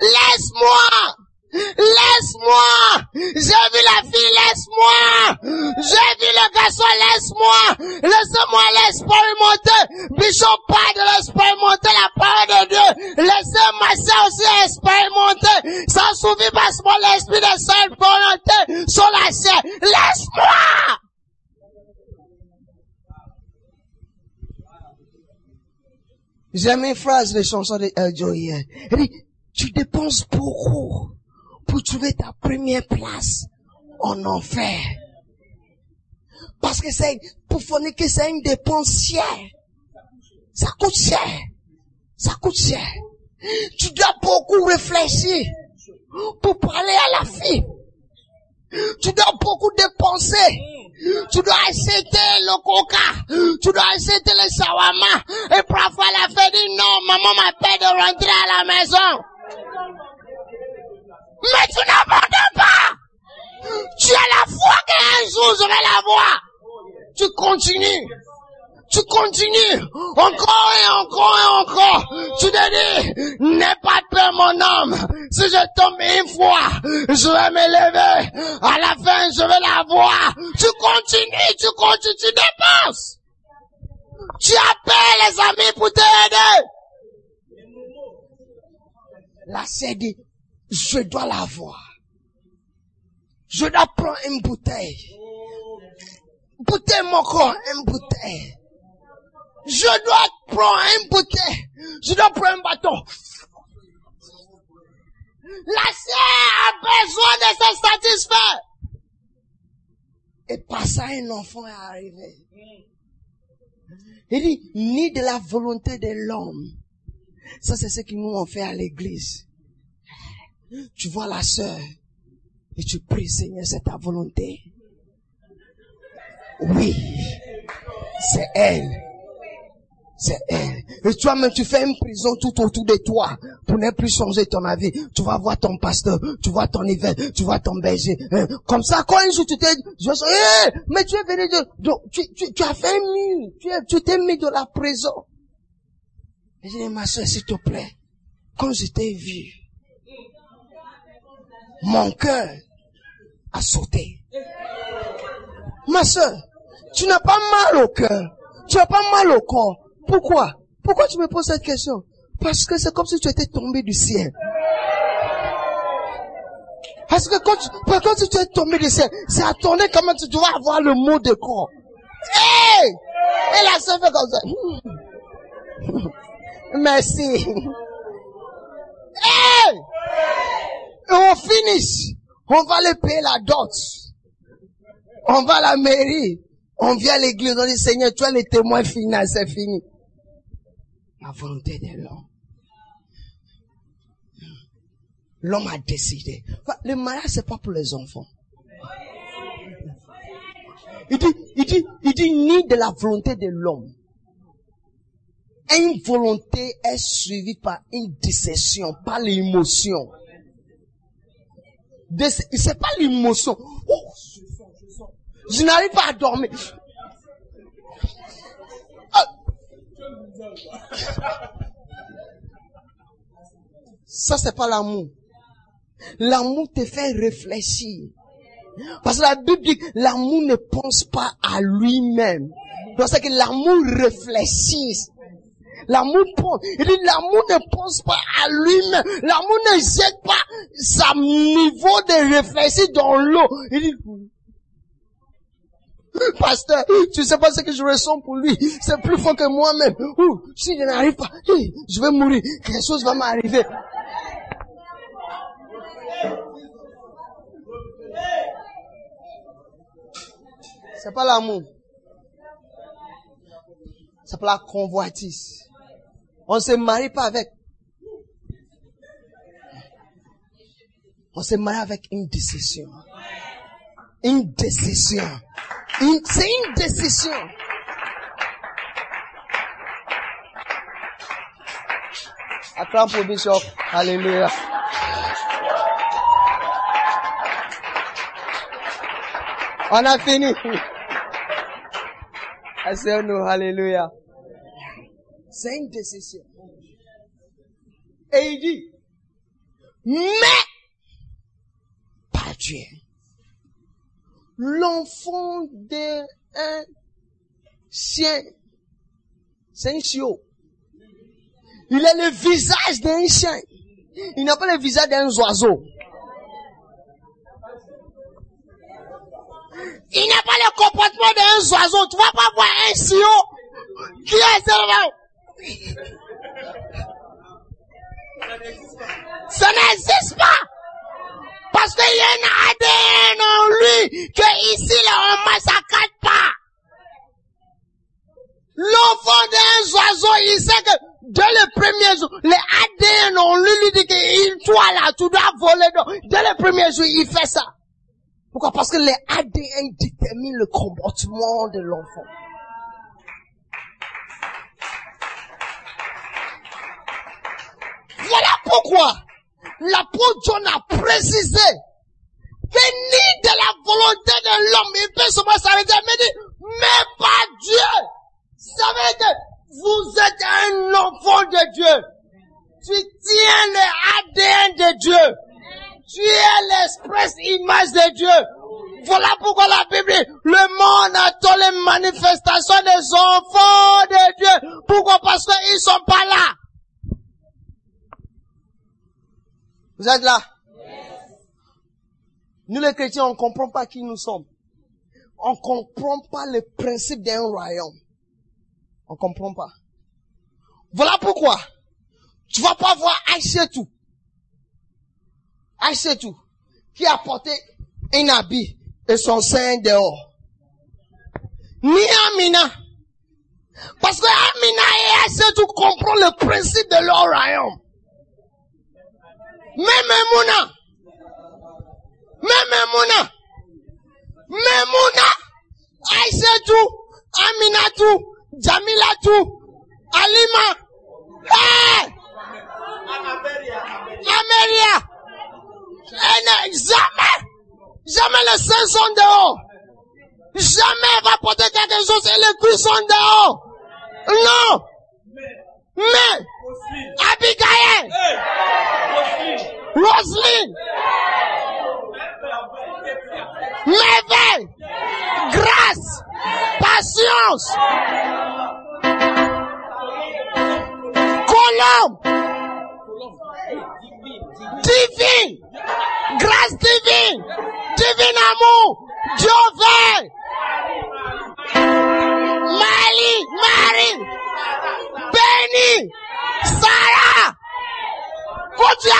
Laisse-moi! Laisse-moi! J'ai vu la fille, laisse-moi! J'ai vu le garçon, laisse-moi! Laissez-moi l'expérimenter! Bishop pas de l'expérimenter la parole de Dieu! Laissez ma soeur aussi expérimenter! Sans souvenir parce que l'esprit de sainte volonté sur la chair! Laisse-moi! J'aime une phrase de chanson de El hier. Il dit, tu dépenses beaucoup pour trouver ta première place en enfer. Parce que c'est, pour que c'est une dépense chère. Ça coûte cher. Ça coûte cher. Tu dois beaucoup réfléchir pour parler à la fille. Tu dois beaucoup dépenser. Tu dois acheter le coca. Tu dois acheter le sawama. Et parfois la fille dit non, maman m'appelle de rentrer à la maison. Mais tu n'abandonnes pas. Tu as la foi qu'un jour je la voir. Tu continues. Tu continues. Encore et encore et encore. Tu te dis, n'aie pas peur mon homme. Si je tombe une fois, je vais me lever. À la fin, je vais la voir. Tu continues, tu continues, tu dépenses. Tu appelles les amis pour t'aider. La dit, je dois la voir. Je dois prendre une bouteille. Bouteille mon corps, une bouteille. Je dois prendre une bouteille. Je dois prendre un bâton. La chair a besoin de se satisfaire. Et par ça, un enfant est arrivé. Il dit, ni de la volonté de l'homme. Ça, c'est ce qu'ils nous ont fait à l'église. Tu vois la sœur et tu pries, Seigneur, c'est ta volonté. Oui, c'est elle. C'est elle. Et toi-même, tu fais une prison tout autour de toi pour ne plus changer ton avis. Tu vas voir ton pasteur, tu vois ton évêque, tu vois ton berger. Hein. Comme ça, quand un jour tu t'es, je hey, mais tu es venu de, tu, tu, tu, as fait un mur, tu, t'es mis de la prison. Je dis, ma soeur, s'il te plaît, quand je t'ai vu, mon cœur a sauté. Ma soeur, tu n'as pas mal au cœur. Tu n'as pas mal au corps. Pourquoi? Pourquoi tu me poses cette question? Parce que c'est comme si tu étais tombé du ciel. Parce que quand tu, quand tu es tombé de ciel, c'est à tourner comment tu dois avoir le mot de corps. Hey! Et la sœur fait comme ça. Merci. Hey! Et on finit. On va les payer la dot. On va à la mairie. On vient à l'église. On dit, Seigneur, tu as les témoins final, c'est fini. La volonté de l'homme. L'homme a décidé. Le mariage, c'est pas pour les enfants. Il dit, il dit, il dit ni de la volonté de l'homme. Une volonté est suivie par une décision, par l'émotion. C'est pas l'émotion. Oh, je n'arrive pas à dormir. Ça, c'est pas l'amour. L'amour te fait réfléchir. Parce que la Bible dit que l'amour ne pense pas à lui-même. Donc c'est que l'amour réfléchit. L'amour pense. Il dit l'amour ne pense pas à lui-même. L'amour ne jette pas sa niveau de réfléchir dans l'eau. Il dit, Pasteur, tu sais pas ce que je ressens pour lui. C'est plus fort que moi-même. si je n'arrive pas, je vais mourir. Quelque chose va m'arriver. C'est pas l'amour. C'est pas la convoitise. On se marie pas avec. On se marie avec une décision. Une décision. c'est une décision. Acclame pour Bishop. Alléluia. On a fini. Asseyons-nous, alléluia. C'est une décision. Et il dit, mais, pas Dieu. L'enfant d'un chien, c'est un chiot. Il a le visage d'un chien. Il n'a pas le visage d'un oiseau. Il n'a pas le comportement d'un oiseau. Tu vas pas voir un chiot qui est là. Ça n'existe pas. Parce qu'il y a un ADN en lui que ici, là, on s'accade pas. L'enfant d'un oiseau, il sait que dès le premier jour, les ADN en lui lui dit qu'il toi là, tu dois voler. Dès le premier jour, il fait ça. Pourquoi? Parce que les ADN déterminent le comportement de l'enfant. Voilà pourquoi l'apôtre John a précisé ni de la volonté de l'homme, il peut seulement s'arrêter, mais dit, mais pas Dieu. Ça veut dire vous êtes un enfant de Dieu. Tu tiens le ADN de Dieu. Tu es l'express image de Dieu. Voilà pourquoi la Bible dit, le monde attend les manifestations des enfants de Dieu. Pourquoi? Parce qu'ils sont pas là. Vous êtes là? Nous les chrétiens, on comprend pas qui nous sommes. On comprend pas le principe d'un royaume. On comprend pas. Voilà pourquoi. Tu vas pas voir tout tout qui a porté un habit et son sein dehors. Ni Amina. Parce que Amina et tout comprennent le principe de leur royaume. Même Mouna. Même Mouna. Même Mouna. tout Amina tout. Jamila tout. Alima. Hey! Amelia. Jamais, jamais les seins sont dehors. Jamais va porter quelque chose et les cuisses sont dehors. Non. Mais, Abigail, Roselyne, merveille, grâce, patience, Colombe, divine, grâce divine, divine amour, Dieu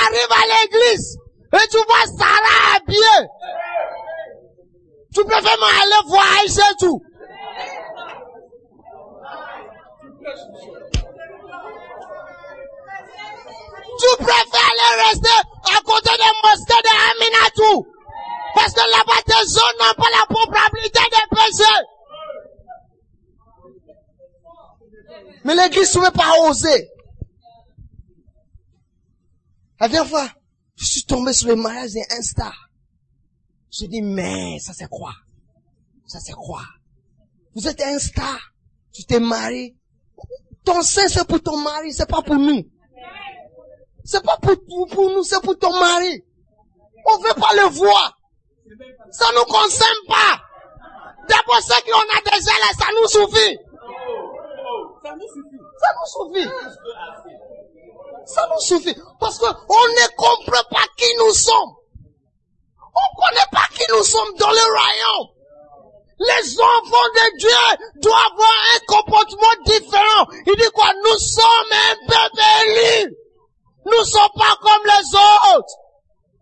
arrives à l'église et tu vois Sarah habillée, tu préfères aller voir Aïcha tout. Tu préfères aller rester à côté des mosquées de Aminatou. Parce que là-bas, tes zones n'ont pas la probabilité de pécher. Mais l'église ne veut pas oser. La dernière fois, je suis tombé sur le mariage d'Insta. Je dis, mais ça c'est quoi? Ça c'est quoi? Vous êtes un star, tu t'es marié. Ton sein c'est pour ton mari, c'est pas pour nous. C'est pas pour, pour nous, c'est pour ton mari. On veut pas le voir. Ça nous concerne pas. D'abord, ce qu'on a déjà là, ça nous suffit. Ça nous suffit. Ça nous suffit. Ça nous suffit. Parce qu'on ne comprend pas qui nous sommes. On connaît pas qui nous sommes dans le royaume. Les enfants de Dieu doivent avoir un comportement différent. Il dit quoi? Nous sommes un peuple Nous ne sommes pas comme les autres.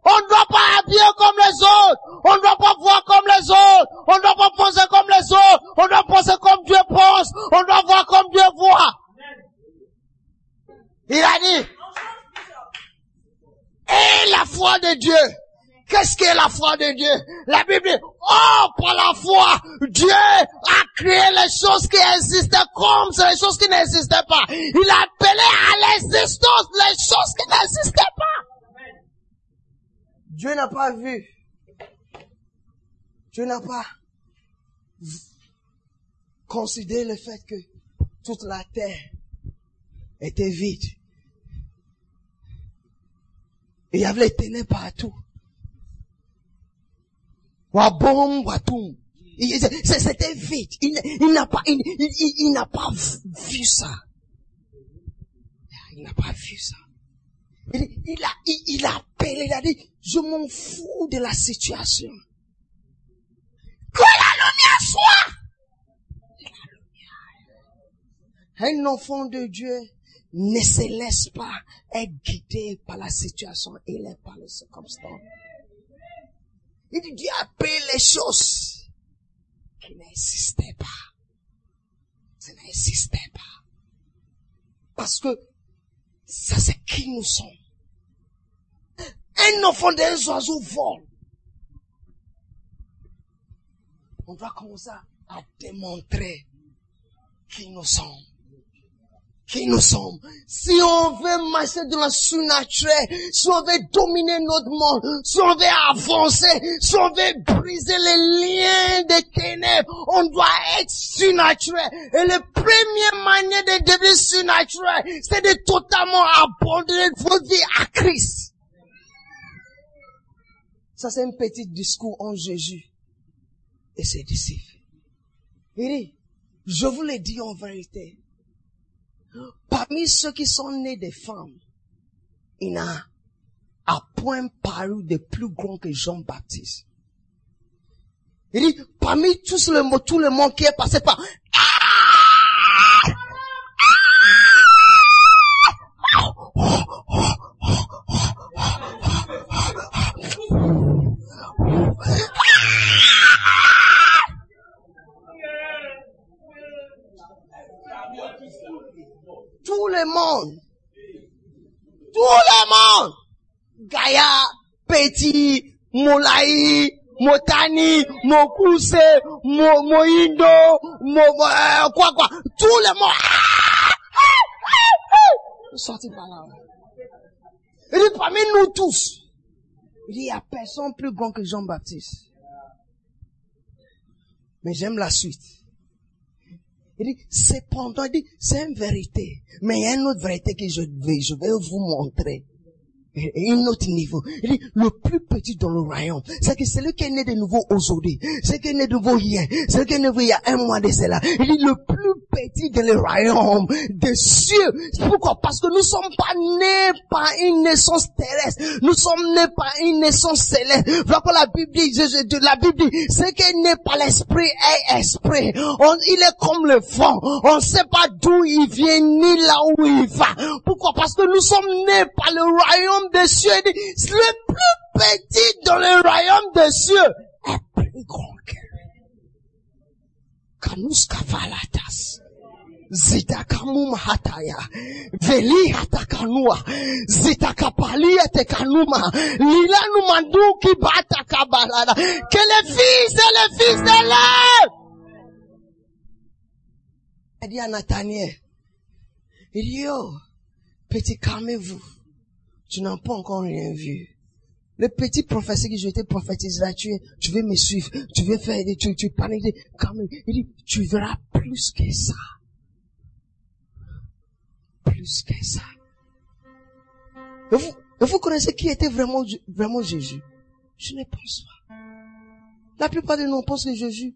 On ne doit pas habiller comme les autres. On ne doit pas voir comme les autres. On ne doit pas penser comme les autres. On doit penser comme Dieu pense. On doit voir comme Dieu voit. Il a dit, et la foi de Dieu. Qu'est-ce qu'est la foi de Dieu? La Bible dit, oh, par la foi, Dieu a créé les choses qui existaient comme les choses qui n'existaient pas. Il a appelé à l'existence les choses qui n'existaient pas. Dieu n'a pas vu. Dieu n'a pas considéré le fait que toute la terre était vide. Il y avait les ténèbres partout. C'était vide. Il, n'a pas, il, n'a pas vu ça. Il n'a pas vu ça. Il, a, il, a appelé, il a dit, je m'en fous de la situation. Que la lumière soit! Un enfant de Dieu ne se laisse pas être guidé par la situation et par les circonstances. Il dit Dieu appelle les choses qui n'existaient pas. Ça n'existait pas. Parce que ça c'est qui nous sommes. Un enfant d'un oiseau vole. On doit commencer à démontrer qui nous sommes nous sommes. Si on veut marcher dans le surnaturel, si on veut dominer notre monde, si on veut avancer, si on veut briser les liens des ténèbres, on doit être surnaturel. Et la première manière de devenir surnaturel, c'est de totalement abandonner votre vie à Christ. Ça c'est un petit discours en Jésus et ses disciples. Il dit, je vous le dis en vérité, Parmi ceux qui sont nés des femmes, il n'a à point paru de plus grand que Jean-Baptiste. Il dit, parmi tous le, tout le monde qui est passé par, Tout le monde. Tout monde. Gaïa, Petit, Molaï, Motani, Mokuse, Mo, Moindo, Mo, euh, quoi, quoi. Tout le monde. Sorti par là. Il dit, parmi nous tous, il dit, il n'y a personne plus grand que Jean-Baptiste. Mais j'aime la suite. Il dit, cependant, il dit, c'est une vérité. Mais il y a une autre vérité que je vais, je vais vous montrer. Un autre niveau. Il dit, le plus petit dans le royaume, c'est que celui qui est né de nouveau aujourd'hui, celui qui est né de nouveau hier, celui qui est né de nouveau il y a un mois de cela, il dit, le plus petit dans le royaume des cieux. Pourquoi? Parce que nous sommes pas nés par une naissance terrestre. Nous sommes nés par une naissance céleste. Voilà quoi la Bible dit, la Bible dit, ce qui est né par l'esprit est esprit. On- il est comme le vent. On ne sait pas d'où il vient ni là où il va. Pourquoi? Parce que nous sommes nés par le royaume des cieux. Il dit, le plus petit dans le royaume des cieux est plus grand que lui. Zitakamuma hataya. Veli hatakanua. Zitakapalia tekanuma. Lilanu manduki bata kabalada. Que les fils et les fils de l'âme. Elle dit à Nathaniel. Il dit, oh, petit calmez-vous. Tu n'as pas encore rien vu. Le petit prophétie que je t'ai prophétisé là, tu, tu veux me suivre, tu veux faire, tu, tu parles de, quand même, il dit, tu verras plus que ça. Plus que ça. Et vous, et vous connaissez qui était vraiment, vraiment Jésus? Je ne pense pas. La plupart de nous pensent que Jésus,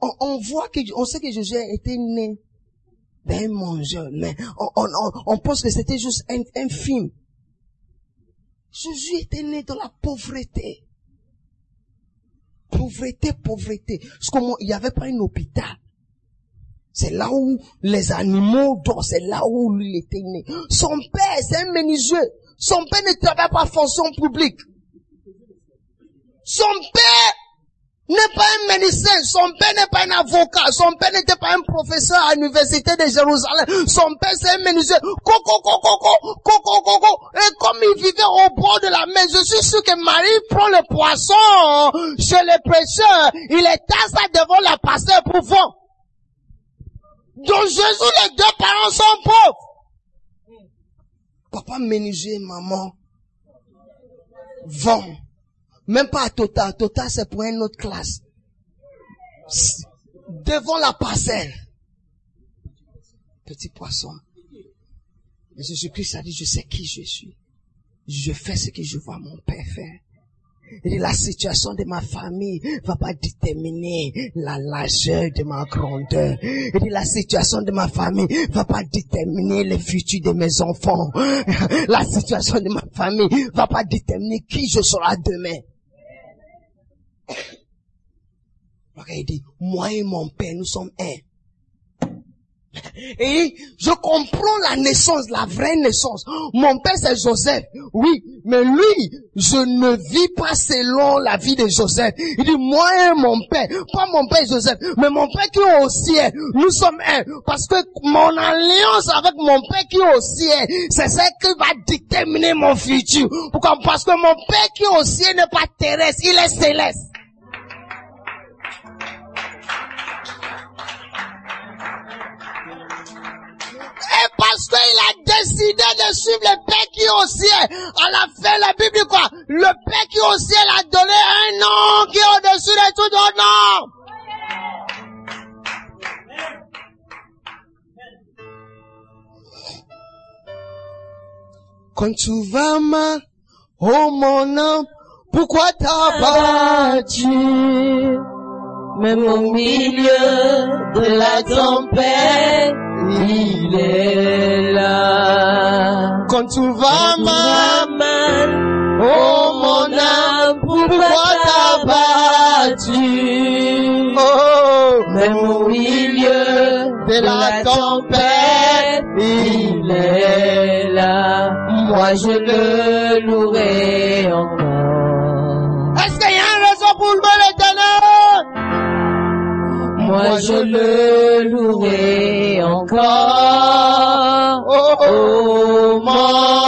on, on voit que, on sait que Jésus était né d'un mangeur, mais on, on, on pense que c'était juste un, un film. Jésus était né dans la pauvreté. Pauvreté, pauvreté. Parce qu'il n'y avait pas un hôpital. C'est là où les animaux dorment, c'est là où il était né. Son père, c'est un menuisier. Son père ne travaille pas fonction publique. Son père n'est pas un médecin, son père n'est pas un avocat, son père n'était pas un professeur à l'université de Jérusalem, son père c'est un menuisier, coco, coco, coco, coco, coco, et comme il vivait au bord de la mer, je suis sûr que Marie prend le poisson chez les prêcheurs, il est tasse devant la pasteur pour vendre. Donc Jésus, les deux parents sont pauvres. Papa menuisier, maman, vend. Même pas à Total. Total, c'est pour une autre classe. Devant la parcelle. Petit poisson. Et Jésus-Christ a dit, je sais qui je suis. Je fais ce que je vois mon Père faire. Dit, la situation de ma famille va pas déterminer la largeur de ma grandeur. Dit, la situation de ma famille va pas déterminer le futur de mes enfants. La situation de ma famille va pas déterminer qui je serai demain. Il dit, moi et mon père, nous sommes un. Et je comprends la naissance, la vraie naissance. Mon père c'est Joseph, oui, mais lui, je ne vis pas selon la vie de Joseph. Il dit, moi et mon père, pas mon père Joseph, mais mon père qui est au ciel, nous sommes un. Parce que mon alliance avec mon père qui est au ciel, c'est ça qui va déterminer mon futur. Pourquoi? Parce que mon père qui est au ciel n'est pas terrestre, il est céleste. Parce qu'il a décidé de suivre le Père qui est au ciel. À la fin, la Bible dit quoi? Le Père qui est au ciel a donné un nom qui est au-dessus de tout autre nom. Quand tu vas mal, oh mon âme, pourquoi t'as battu? Même au milieu de la tempête, il est là. Quand tu vas mal, oh mon âme, pourquoi t'as battu? Oh, même au milieu de la tempête, il est là. Moi je le louerai encore. Moi je le louerai encore. Oh, oh, Oh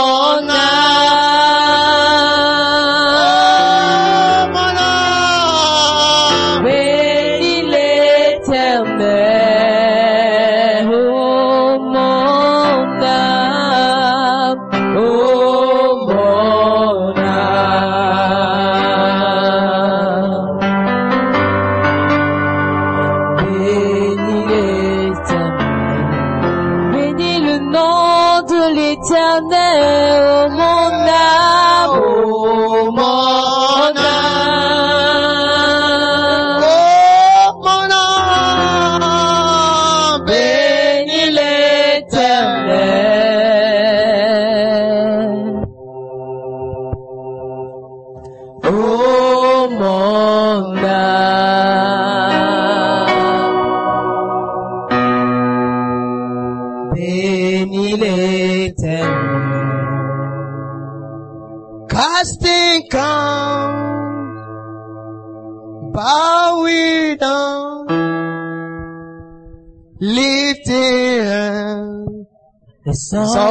So.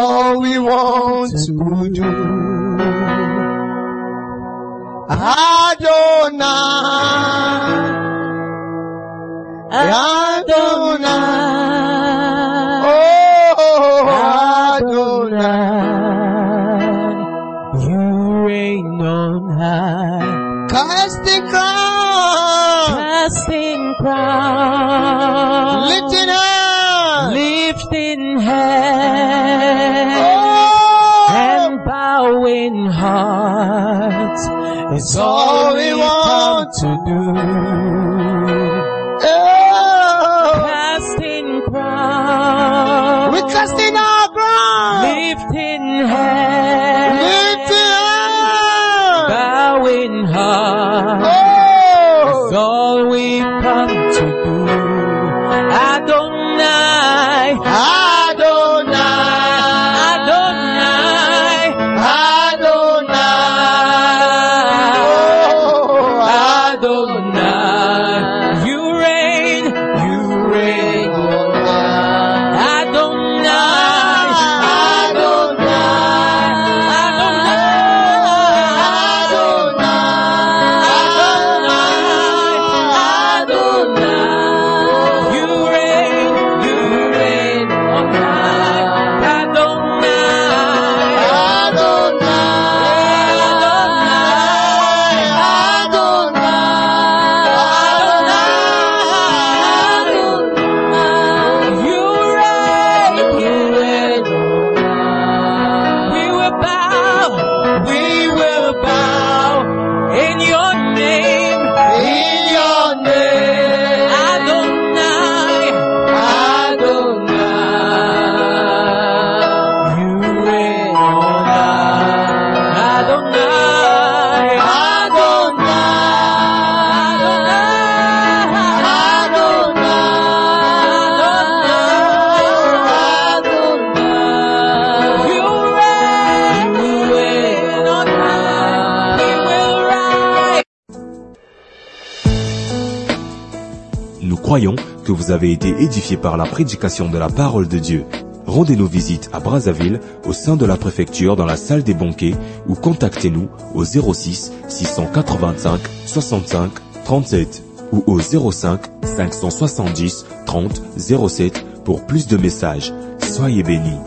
vous avez été édifié par la prédication de la parole de Dieu. Rendez-nous visite à Brazzaville au sein de la préfecture dans la salle des banquets ou contactez-nous au 06 685 65 37 ou au 05 570 30 07 pour plus de messages. Soyez bénis.